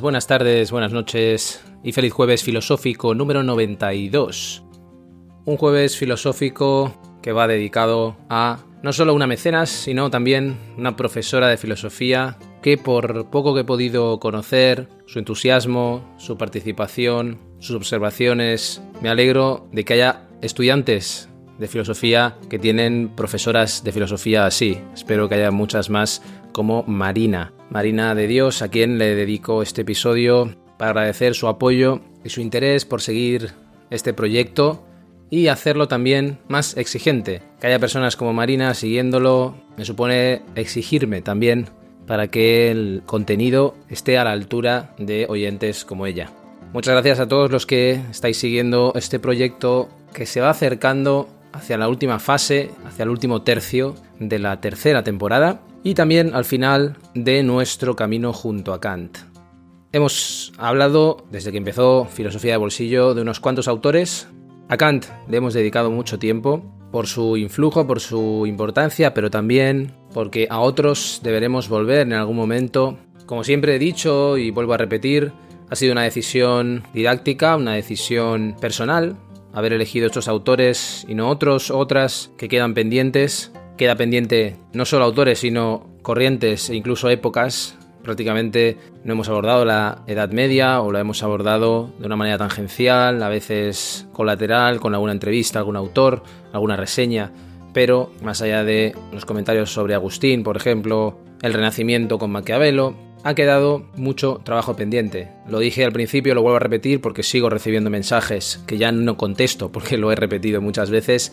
Buenas tardes, buenas noches y feliz jueves filosófico número 92. Un jueves filosófico que va dedicado a no solo una mecenas, sino también una profesora de filosofía que por poco que he podido conocer, su entusiasmo, su participación, sus observaciones, me alegro de que haya estudiantes de filosofía que tienen profesoras de filosofía así. Espero que haya muchas más como Marina. Marina de Dios, a quien le dedico este episodio para agradecer su apoyo y su interés por seguir este proyecto y hacerlo también más exigente. Que haya personas como Marina siguiéndolo me supone exigirme también para que el contenido esté a la altura de oyentes como ella. Muchas gracias a todos los que estáis siguiendo este proyecto que se va acercando hacia la última fase, hacia el último tercio de la tercera temporada y también al final de nuestro camino junto a Kant. Hemos hablado, desde que empezó Filosofía de Bolsillo, de unos cuantos autores. A Kant le hemos dedicado mucho tiempo por su influjo, por su importancia, pero también porque a otros deberemos volver en algún momento. Como siempre he dicho y vuelvo a repetir, ha sido una decisión didáctica, una decisión personal, haber elegido estos autores y no otros, otras que quedan pendientes. Queda pendiente no solo autores, sino corrientes e incluso épocas. Prácticamente no hemos abordado la Edad Media o la hemos abordado de una manera tangencial, a veces colateral, con alguna entrevista, algún autor, alguna reseña. Pero más allá de los comentarios sobre Agustín, por ejemplo, el Renacimiento con Maquiavelo, ha quedado mucho trabajo pendiente. Lo dije al principio, lo vuelvo a repetir porque sigo recibiendo mensajes que ya no contesto porque lo he repetido muchas veces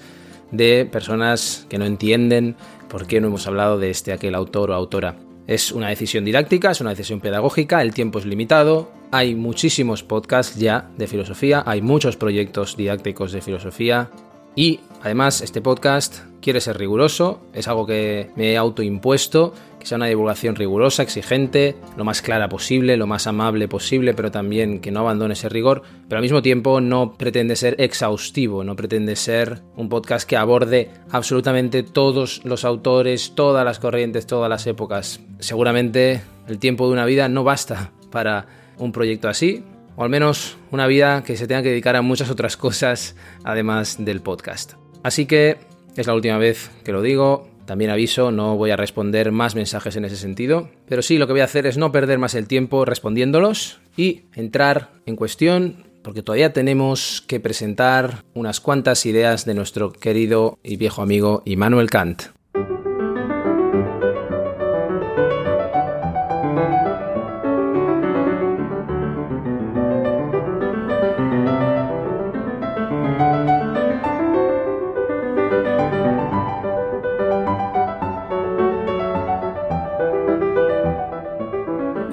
de personas que no entienden por qué no hemos hablado de este aquel autor o autora. Es una decisión didáctica, es una decisión pedagógica, el tiempo es limitado, hay muchísimos podcasts ya de filosofía, hay muchos proyectos didácticos de filosofía y además este podcast quiere ser riguroso, es algo que me he autoimpuesto, que sea una divulgación rigurosa, exigente, lo más clara posible, lo más amable posible, pero también que no abandone ese rigor, pero al mismo tiempo no pretende ser exhaustivo, no pretende ser un podcast que aborde absolutamente todos los autores, todas las corrientes, todas las épocas. Seguramente el tiempo de una vida no basta para un proyecto así, o al menos una vida que se tenga que dedicar a muchas otras cosas además del podcast. Así que es la última vez que lo digo. También aviso, no voy a responder más mensajes en ese sentido, pero sí lo que voy a hacer es no perder más el tiempo respondiéndolos y entrar en cuestión porque todavía tenemos que presentar unas cuantas ideas de nuestro querido y viejo amigo Immanuel Kant.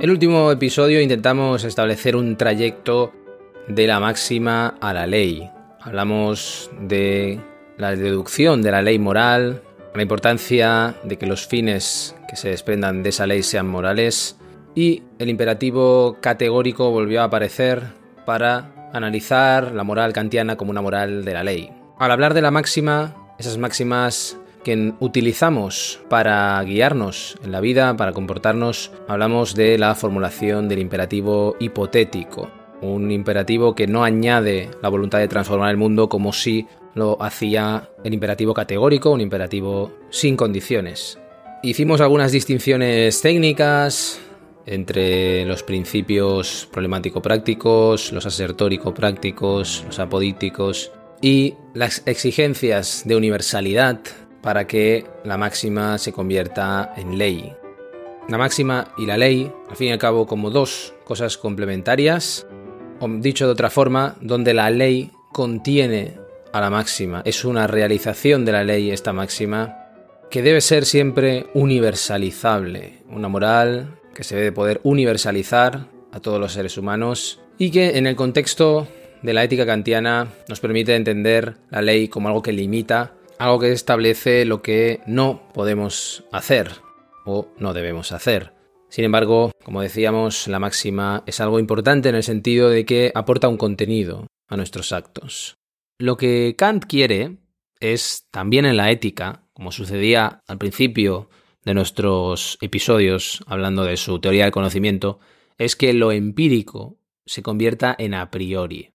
El último episodio intentamos establecer un trayecto de la máxima a la ley. Hablamos de la deducción de la ley moral, la importancia de que los fines que se desprendan de esa ley sean morales y el imperativo categórico volvió a aparecer para analizar la moral kantiana como una moral de la ley. Al hablar de la máxima, esas máximas que utilizamos para guiarnos en la vida, para comportarnos, hablamos de la formulación del imperativo hipotético. Un imperativo que no añade la voluntad de transformar el mundo como si lo hacía el imperativo categórico, un imperativo sin condiciones. Hicimos algunas distinciones técnicas entre los principios problemático-prácticos, los asertórico-prácticos, los apodíticos y las exigencias de universalidad para que la máxima se convierta en ley. La máxima y la ley, al fin y al cabo, como dos cosas complementarias, o dicho de otra forma, donde la ley contiene a la máxima, es una realización de la ley esta máxima que debe ser siempre universalizable, una moral que se debe poder universalizar a todos los seres humanos y que en el contexto de la ética kantiana nos permite entender la ley como algo que limita, algo que establece lo que no podemos hacer o no debemos hacer. Sin embargo, como decíamos, la máxima es algo importante en el sentido de que aporta un contenido a nuestros actos. Lo que Kant quiere es, también en la ética, como sucedía al principio de nuestros episodios hablando de su teoría del conocimiento, es que lo empírico se convierta en a priori.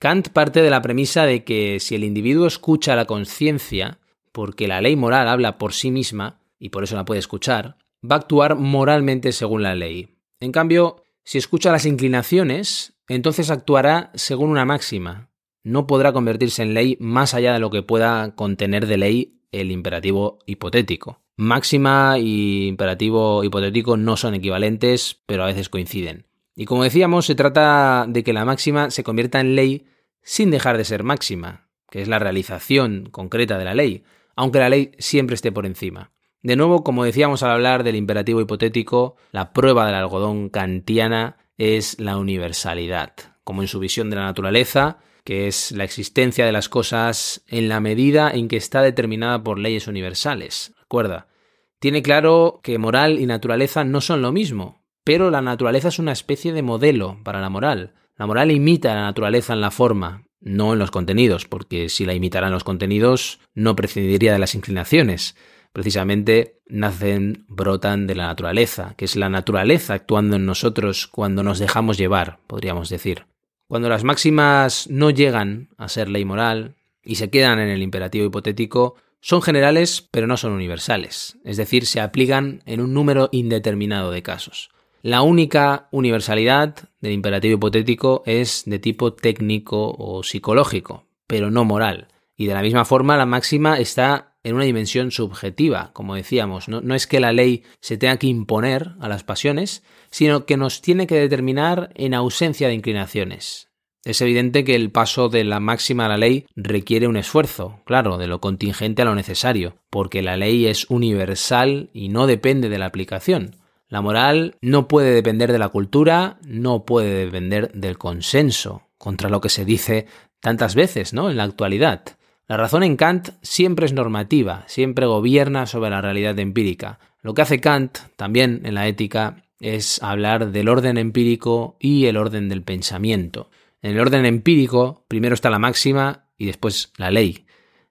Kant parte de la premisa de que si el individuo escucha la conciencia, porque la ley moral habla por sí misma, y por eso la puede escuchar, va a actuar moralmente según la ley. En cambio, si escucha las inclinaciones, entonces actuará según una máxima. No podrá convertirse en ley más allá de lo que pueda contener de ley el imperativo hipotético. Máxima y imperativo hipotético no son equivalentes, pero a veces coinciden. Y como decíamos, se trata de que la máxima se convierta en ley sin dejar de ser máxima, que es la realización concreta de la ley, aunque la ley siempre esté por encima. De nuevo, como decíamos al hablar del imperativo hipotético, la prueba del algodón kantiana es la universalidad, como en su visión de la naturaleza, que es la existencia de las cosas en la medida en que está determinada por leyes universales. Recuerda, tiene claro que moral y naturaleza no son lo mismo, pero la naturaleza es una especie de modelo para la moral. La moral imita a la naturaleza en la forma, no en los contenidos, porque si la imitara en los contenidos no prescindiría de las inclinaciones precisamente nacen, brotan de la naturaleza, que es la naturaleza actuando en nosotros cuando nos dejamos llevar, podríamos decir. Cuando las máximas no llegan a ser ley moral y se quedan en el imperativo hipotético, son generales pero no son universales, es decir, se aplican en un número indeterminado de casos. La única universalidad del imperativo hipotético es de tipo técnico o psicológico, pero no moral. Y de la misma forma, la máxima está en una dimensión subjetiva, como decíamos. No, es que la ley se tenga que imponer a las pasiones, sino que nos tiene que determinar en ausencia de inclinaciones. Es evidente que el paso de la máxima a la ley requiere un esfuerzo, claro, de lo contingente a lo necesario, porque la ley es universal y no depende de la aplicación. La moral no puede depender de la cultura, no puede depender del consenso, contra lo que se dice tantas veces, ¿no? En la actualidad. La razón en Kant siempre es normativa, siempre gobierna sobre la realidad empírica. Lo que hace Kant, también en la ética, es hablar del orden empírico y el orden del pensamiento. En el orden empírico, primero está la máxima y después la ley.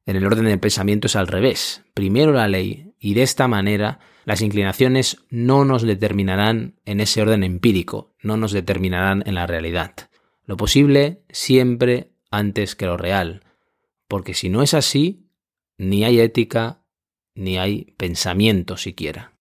En el orden del pensamiento es al revés. Primero la ley y de esta manera las inclinaciones no nos determinarán en ese orden empírico, no nos determinarán en la realidad. Lo posible siempre antes que lo real porque si no es así, ni hay ética, ni hay pensamiento siquiera.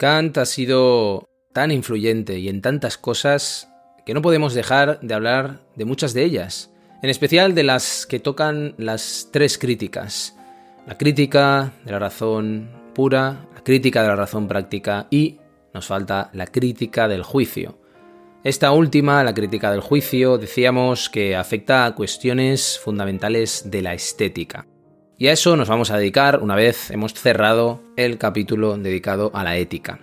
Kant ha sido tan influyente y en tantas cosas que no podemos dejar de hablar de muchas de ellas, en especial de las que tocan las tres críticas. La crítica de la razón pura, la crítica de la razón práctica y nos falta la crítica del juicio. Esta última, la crítica del juicio, decíamos que afecta a cuestiones fundamentales de la estética. Y a eso nos vamos a dedicar una vez hemos cerrado el capítulo dedicado a la ética.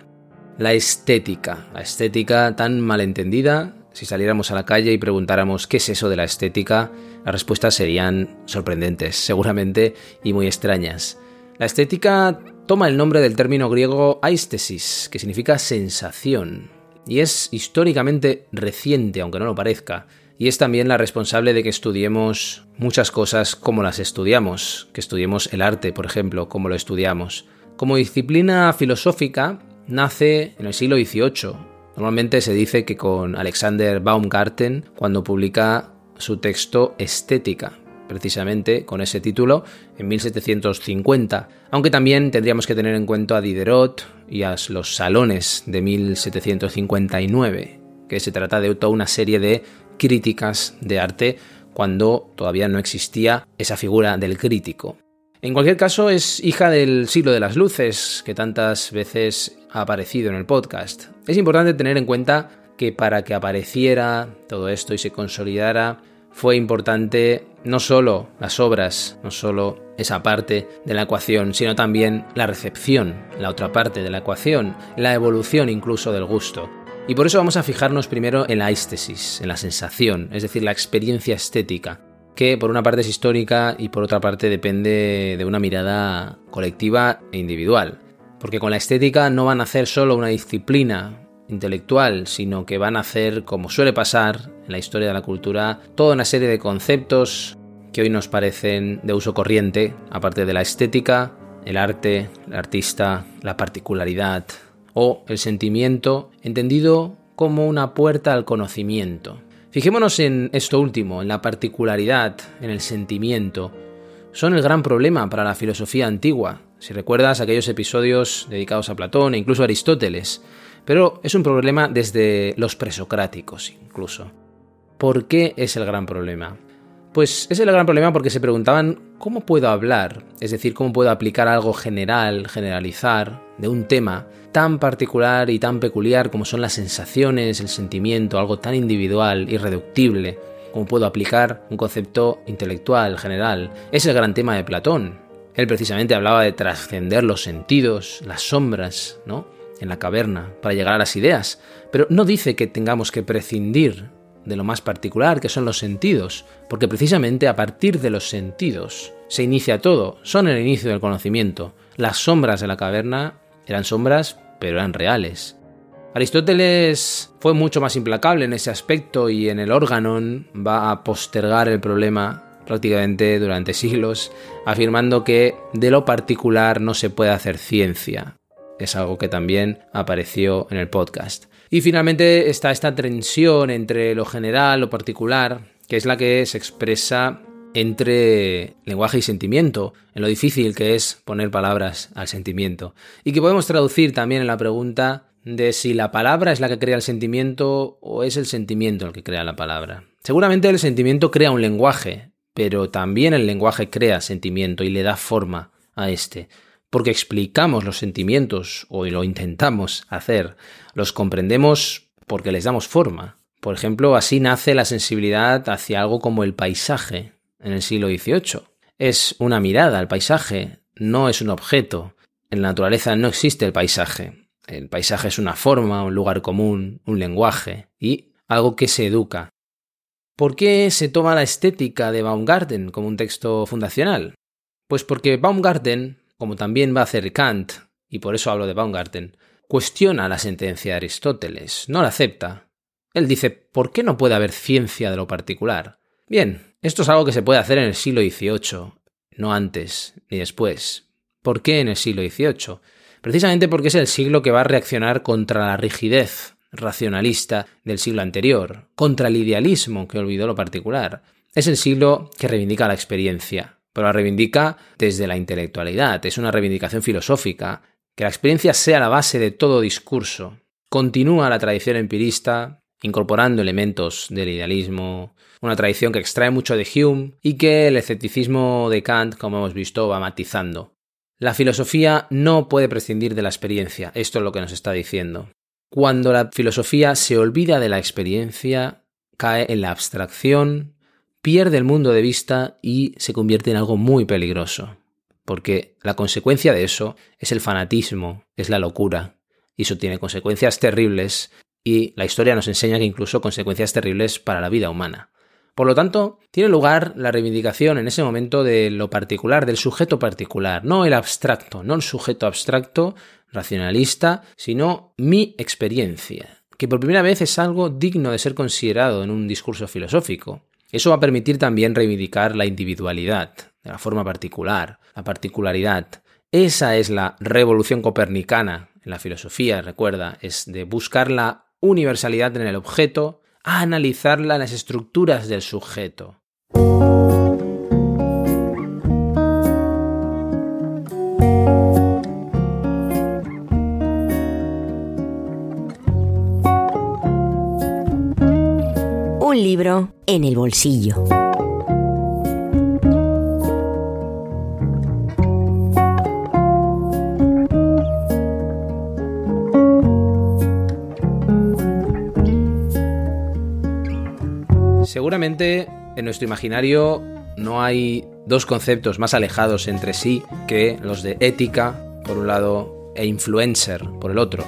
la estética. La estética tan malentendida. Si saliéramos a la calle y preguntáramos qué es eso de la estética, las respuestas serían sorprendentes, seguramente, y muy extrañas. La estética toma el nombre del término griego aistesis, que significa sensación, y es históricamente reciente, aunque no lo parezca, y es también la responsable de que estudiemos muchas cosas como las estudiamos, que estudiemos el arte, por ejemplo, como lo estudiamos. Como disciplina filosófica, nace en el siglo XVIII. Normalmente se dice que con Alexander Baumgarten, cuando publica su texto Estética, precisamente con ese título, en 1750, aunque también tendríamos que tener en cuenta a Diderot y a los salones de 1759, que se trata de toda una serie de críticas de arte cuando todavía no existía esa figura del crítico. En cualquier caso, es hija del siglo de las luces, que tantas veces ha aparecido en el podcast. Es importante tener en cuenta que para que apareciera todo esto y se consolidara, fue importante no solo las obras, no solo esa parte de la ecuación, sino también la recepción, la otra parte de la ecuación, la evolución incluso del gusto. Y por eso vamos a fijarnos primero en la éstesis, en la sensación, es decir, la experiencia estética, que por una parte es histórica y por otra parte depende de una mirada colectiva e individual. Porque con la estética no van a hacer solo una disciplina intelectual, sino que van a hacer, como suele pasar en la historia de la cultura, toda una serie de conceptos que hoy nos parecen de uso corriente, aparte de la estética, el arte, el artista, la particularidad, o el sentimiento entendido como una puerta al conocimiento. Fijémonos en esto último, en la particularidad, en el sentimiento. Son el gran problema para la filosofía antigua, si recuerdas aquellos episodios dedicados a Platón e incluso a Aristóteles, pero es un problema desde los presocráticos incluso. ¿Por qué es el gran problema? Pues es el gran problema porque se preguntaban cómo puedo hablar, es decir, cómo puedo aplicar algo general, generalizar, de un tema tan particular y tan peculiar como son las sensaciones, el sentimiento, algo tan individual, irreductible, como puedo aplicar un concepto intelectual, general. Es el gran tema de Platón. Él precisamente hablaba de trascender los sentidos, las sombras, ¿no? En la caverna, para llegar a las ideas. Pero no dice que tengamos que prescindir de lo más particular, que son los sentidos, porque precisamente a partir de los sentidos se inicia todo, son el inicio del conocimiento. Las sombras de la caverna eran sombras, pero eran reales. Aristóteles fue mucho más implacable en ese aspecto y en el órganon va a postergar el problema prácticamente durante siglos, afirmando que de lo particular no se puede hacer ciencia. Es algo que también apareció en el podcast. Y finalmente está esta tensión entre lo general, lo particular, que es la que se expresa entre lenguaje y sentimiento, en lo difícil que es poner palabras al sentimiento, y que podemos traducir también en la pregunta de si la palabra es la que crea el sentimiento o es el sentimiento el que crea la palabra. Seguramente el sentimiento crea un lenguaje, pero también el lenguaje crea sentimiento y le da forma a este, porque explicamos los sentimientos o lo intentamos hacer, los comprendemos porque les damos forma. Por ejemplo, así nace la sensibilidad hacia algo como el paisaje, en el siglo XVIII. Es una mirada al paisaje, no es un objeto. En la naturaleza no existe el paisaje. El paisaje es una forma, un lugar común, un lenguaje y algo que se educa. ¿Por qué se toma la estética de Baumgarten como un texto fundacional? Pues porque Baumgarten, como también va a hacer Kant, y por eso hablo de Baumgarten, cuestiona la sentencia de Aristóteles, no la acepta. Él dice, ¿por qué no puede haber ciencia de lo particular? Bien, esto es algo que se puede hacer en el siglo XVIII, no antes ni después. ¿Por qué en el siglo XVIII? Precisamente porque es el siglo que va a reaccionar contra la rigidez racionalista del siglo anterior, contra el idealismo que olvidó lo particular. Es el siglo que reivindica la experiencia, pero la reivindica desde la intelectualidad, es una reivindicación filosófica, que la experiencia sea la base de todo discurso. Continúa la tradición empirista, incorporando elementos del idealismo, una tradición que extrae mucho de Hume y que el escepticismo de Kant, como hemos visto, va matizando. La filosofía no puede prescindir de la experiencia, esto es lo que nos está diciendo. Cuando la filosofía se olvida de la experiencia, cae en la abstracción, pierde el mundo de vista y se convierte en algo muy peligroso, porque la consecuencia de eso es el fanatismo, es la locura, y eso tiene consecuencias terribles y la historia nos enseña que incluso consecuencias terribles para la vida humana. Por lo tanto, tiene lugar la reivindicación en ese momento de lo particular, del sujeto particular, no el abstracto, no el sujeto abstracto, racionalista, sino mi experiencia, que por primera vez es algo digno de ser considerado en un discurso filosófico. Eso va a permitir también reivindicar la individualidad, de la forma particular, la particularidad. Esa es la revolución copernicana en la filosofía, recuerda, es de buscar la universalidad en el objeto, a analizarla en las estructuras del sujeto. Libro en el bolsillo. Seguramente en nuestro imaginario no hay dos conceptos más alejados entre sí que los de ética, por un lado, e influencer, por el otro.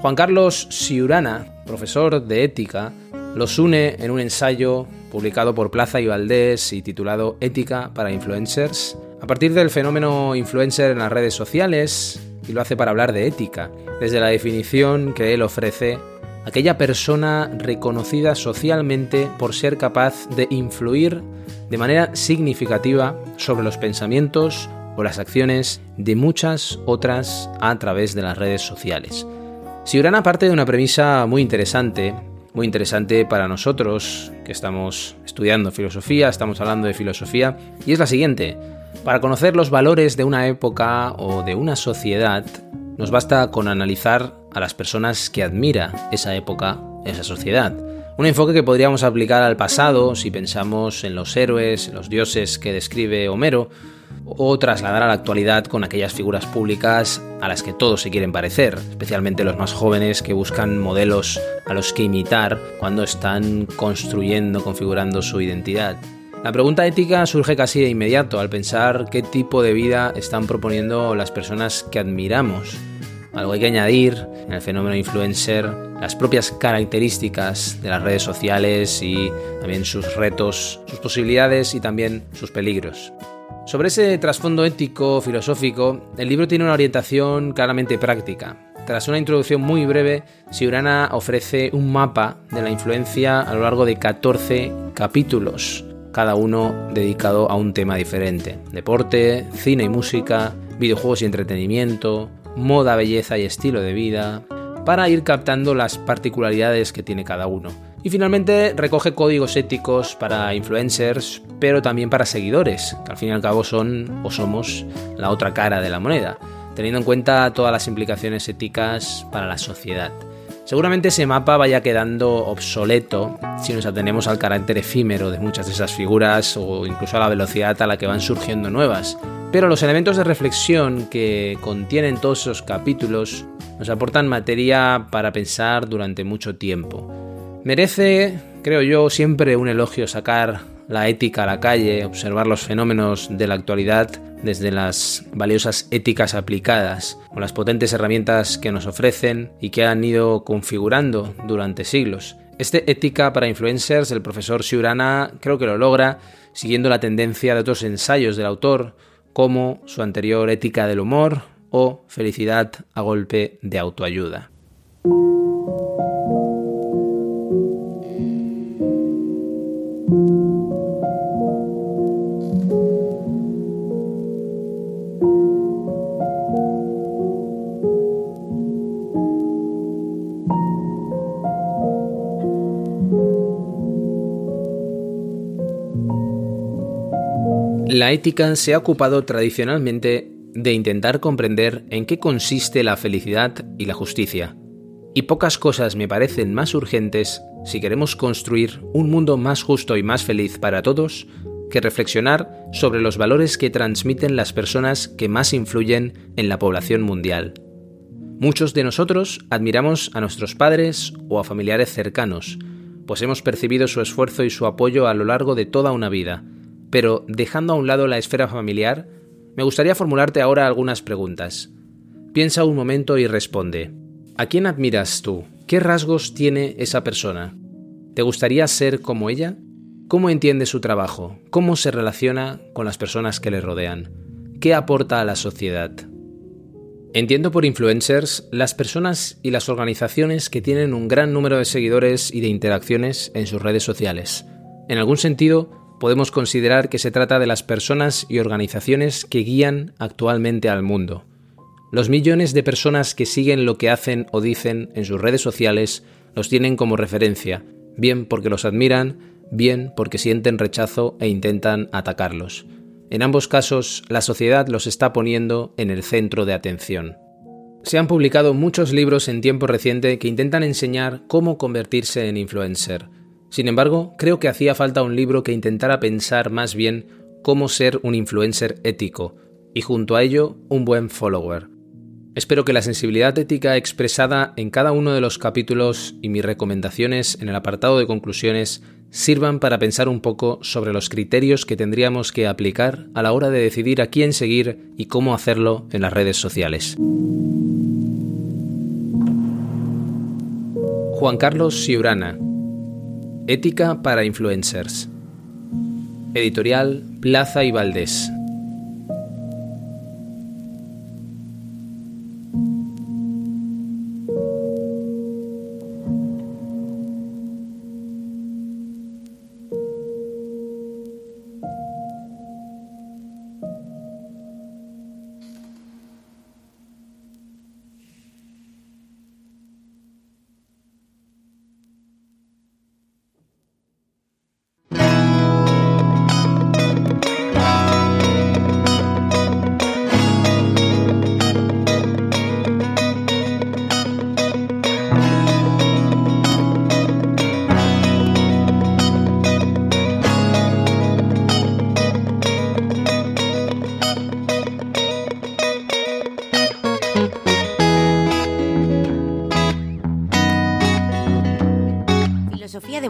Juan Carlos Siurana, profesor de ética, los une en un ensayo publicado por Plaza y Valdés y titulado Ética para Influencers, a partir del fenómeno influencer en las redes sociales, y lo hace para hablar de ética, desde la definición que él ofrece aquella persona reconocida socialmente por ser capaz de influir de manera significativa sobre los pensamientos o las acciones de muchas otras a través de las redes sociales. Siurana parte de una premisa muy interesante, muy interesante para nosotros que estamos estudiando filosofía, estamos hablando de filosofía, y es la siguiente. Para conocer los valores de una época o de una sociedad, nos basta con analizar a las personas que admira esa época, esa sociedad. Un enfoque que podríamos aplicar al pasado si pensamos en los héroes, los dioses que describe Homero, o trasladar a la actualidad con aquellas figuras públicas a las que todos se quieren parecer, especialmente los más jóvenes que buscan modelos a los que imitar cuando están construyendo, configurando su identidad. La pregunta ética surge casi de inmediato al pensar qué tipo de vida están proponiendo las personas que admiramos algo hay que añadir en el fenómeno influencer, las propias características de las redes sociales y también sus retos, sus posibilidades y también sus peligros. Sobre ese trasfondo ético, filosófico, el libro tiene una orientación claramente práctica. Tras una introducción muy breve, Siurana ofrece un mapa de la influencia a lo largo de 14 capítulos, cada uno dedicado a un tema diferente. Deporte, cine y música, videojuegos y entretenimiento, moda, belleza y estilo de vida, para ir captando las particularidades que tiene cada uno. Y finalmente recoge códigos éticos para influencers, pero también para seguidores, que al fin y al cabo son o somos la otra cara de la moneda, teniendo en cuenta todas las implicaciones éticas para la sociedad. Seguramente ese mapa vaya quedando obsoleto si nos atenemos al carácter efímero de muchas de esas figuras o incluso a la velocidad a la que van surgiendo nuevas, pero los elementos de reflexión que contienen todos esos capítulos nos aportan materia para pensar durante mucho tiempo. Merece, creo yo, siempre un elogio sacar la ética a la calle, observar los fenómenos de la actualidad desde las valiosas éticas aplicadas o las potentes herramientas que nos ofrecen y que han ido configurando durante siglos. Este ética para influencers, el profesor Siurana creo que lo logra siguiendo la tendencia de otros ensayos del autor, como su anterior Ética del Humor o Felicidad a golpe de autoayuda. La ética se ha ocupado tradicionalmente de intentar comprender en qué consiste la felicidad y la justicia. Y pocas cosas me parecen más urgentes si queremos construir un mundo más justo y más feliz para todos que reflexionar sobre los valores que transmiten las personas que más influyen en la población mundial. Muchos de nosotros admiramos a nuestros padres o a familiares cercanos, pues hemos percibido su esfuerzo y su apoyo a lo largo de toda una vida, pero dejando a un lado la esfera familiar, me gustaría formularte ahora algunas preguntas. Piensa un momento y responde. ¿A quién admiras tú? ¿Qué rasgos tiene esa persona? ¿Te gustaría ser como ella? ¿Cómo entiende su trabajo? ¿Cómo se relaciona con las personas que le rodean? ¿Qué aporta a la sociedad? Entiendo por influencers las personas y las organizaciones que tienen un gran número de seguidores y de interacciones en sus redes sociales. En algún sentido, podemos considerar que se trata de las personas y organizaciones que guían actualmente al mundo. Los millones de personas que siguen lo que hacen o dicen en sus redes sociales los tienen como referencia, bien porque los admiran, bien porque sienten rechazo e intentan atacarlos. En ambos casos, la sociedad los está poniendo en el centro de atención. Se han publicado muchos libros en tiempo reciente que intentan enseñar cómo convertirse en influencer. Sin embargo, creo que hacía falta un libro que intentara pensar más bien cómo ser un influencer ético, y junto a ello, un buen follower. Espero que la sensibilidad ética expresada en cada uno de los capítulos y mis recomendaciones en el apartado de conclusiones sirvan para pensar un poco sobre los criterios que tendríamos que aplicar a la hora de decidir a quién seguir y cómo hacerlo en las redes sociales. Juan Carlos Siurana Ética para Influencers. Editorial Plaza y Valdés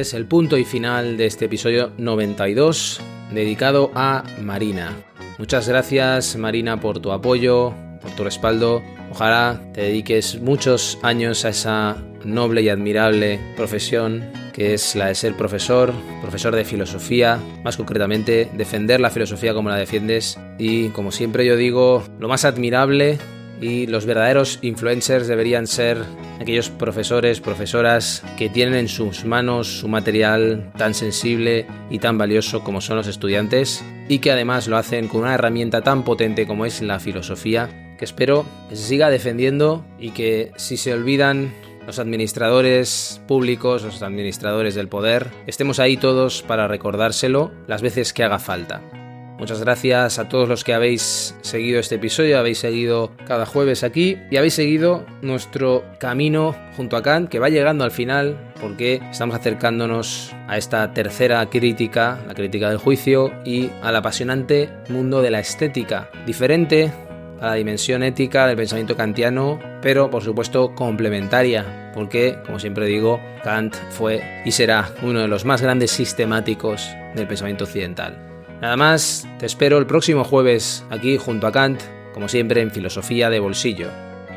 Es el punto y final de este episodio 92 dedicado a Marina. Muchas gracias Marina por tu apoyo, por tu respaldo. Ojalá te dediques muchos años a esa noble y admirable profesión que es la de ser profesor, profesor de filosofía, más concretamente defender la filosofía como la defiendes y como siempre yo digo, lo más admirable y los verdaderos influencers deberían ser aquellos profesores, profesoras que tienen en sus manos su material tan sensible y tan valioso como son los estudiantes y que además lo hacen con una herramienta tan potente como es la filosofía, que espero siga defendiendo y que si se olvidan los administradores públicos, los administradores del poder, estemos ahí todos para recordárselo las veces que haga falta. Muchas gracias a todos los que habéis seguido este episodio, habéis seguido cada jueves aquí y habéis seguido nuestro camino junto a Kant que va llegando al final porque estamos acercándonos a esta tercera crítica, la crítica del juicio y al apasionante mundo de la estética, diferente a la dimensión ética del pensamiento kantiano, pero por supuesto complementaria, porque, como siempre digo, Kant fue y será uno de los más grandes sistemáticos del pensamiento occidental. Nada más, te espero el próximo jueves aquí junto a Kant, como siempre en Filosofía de Bolsillo.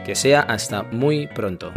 Que sea hasta muy pronto.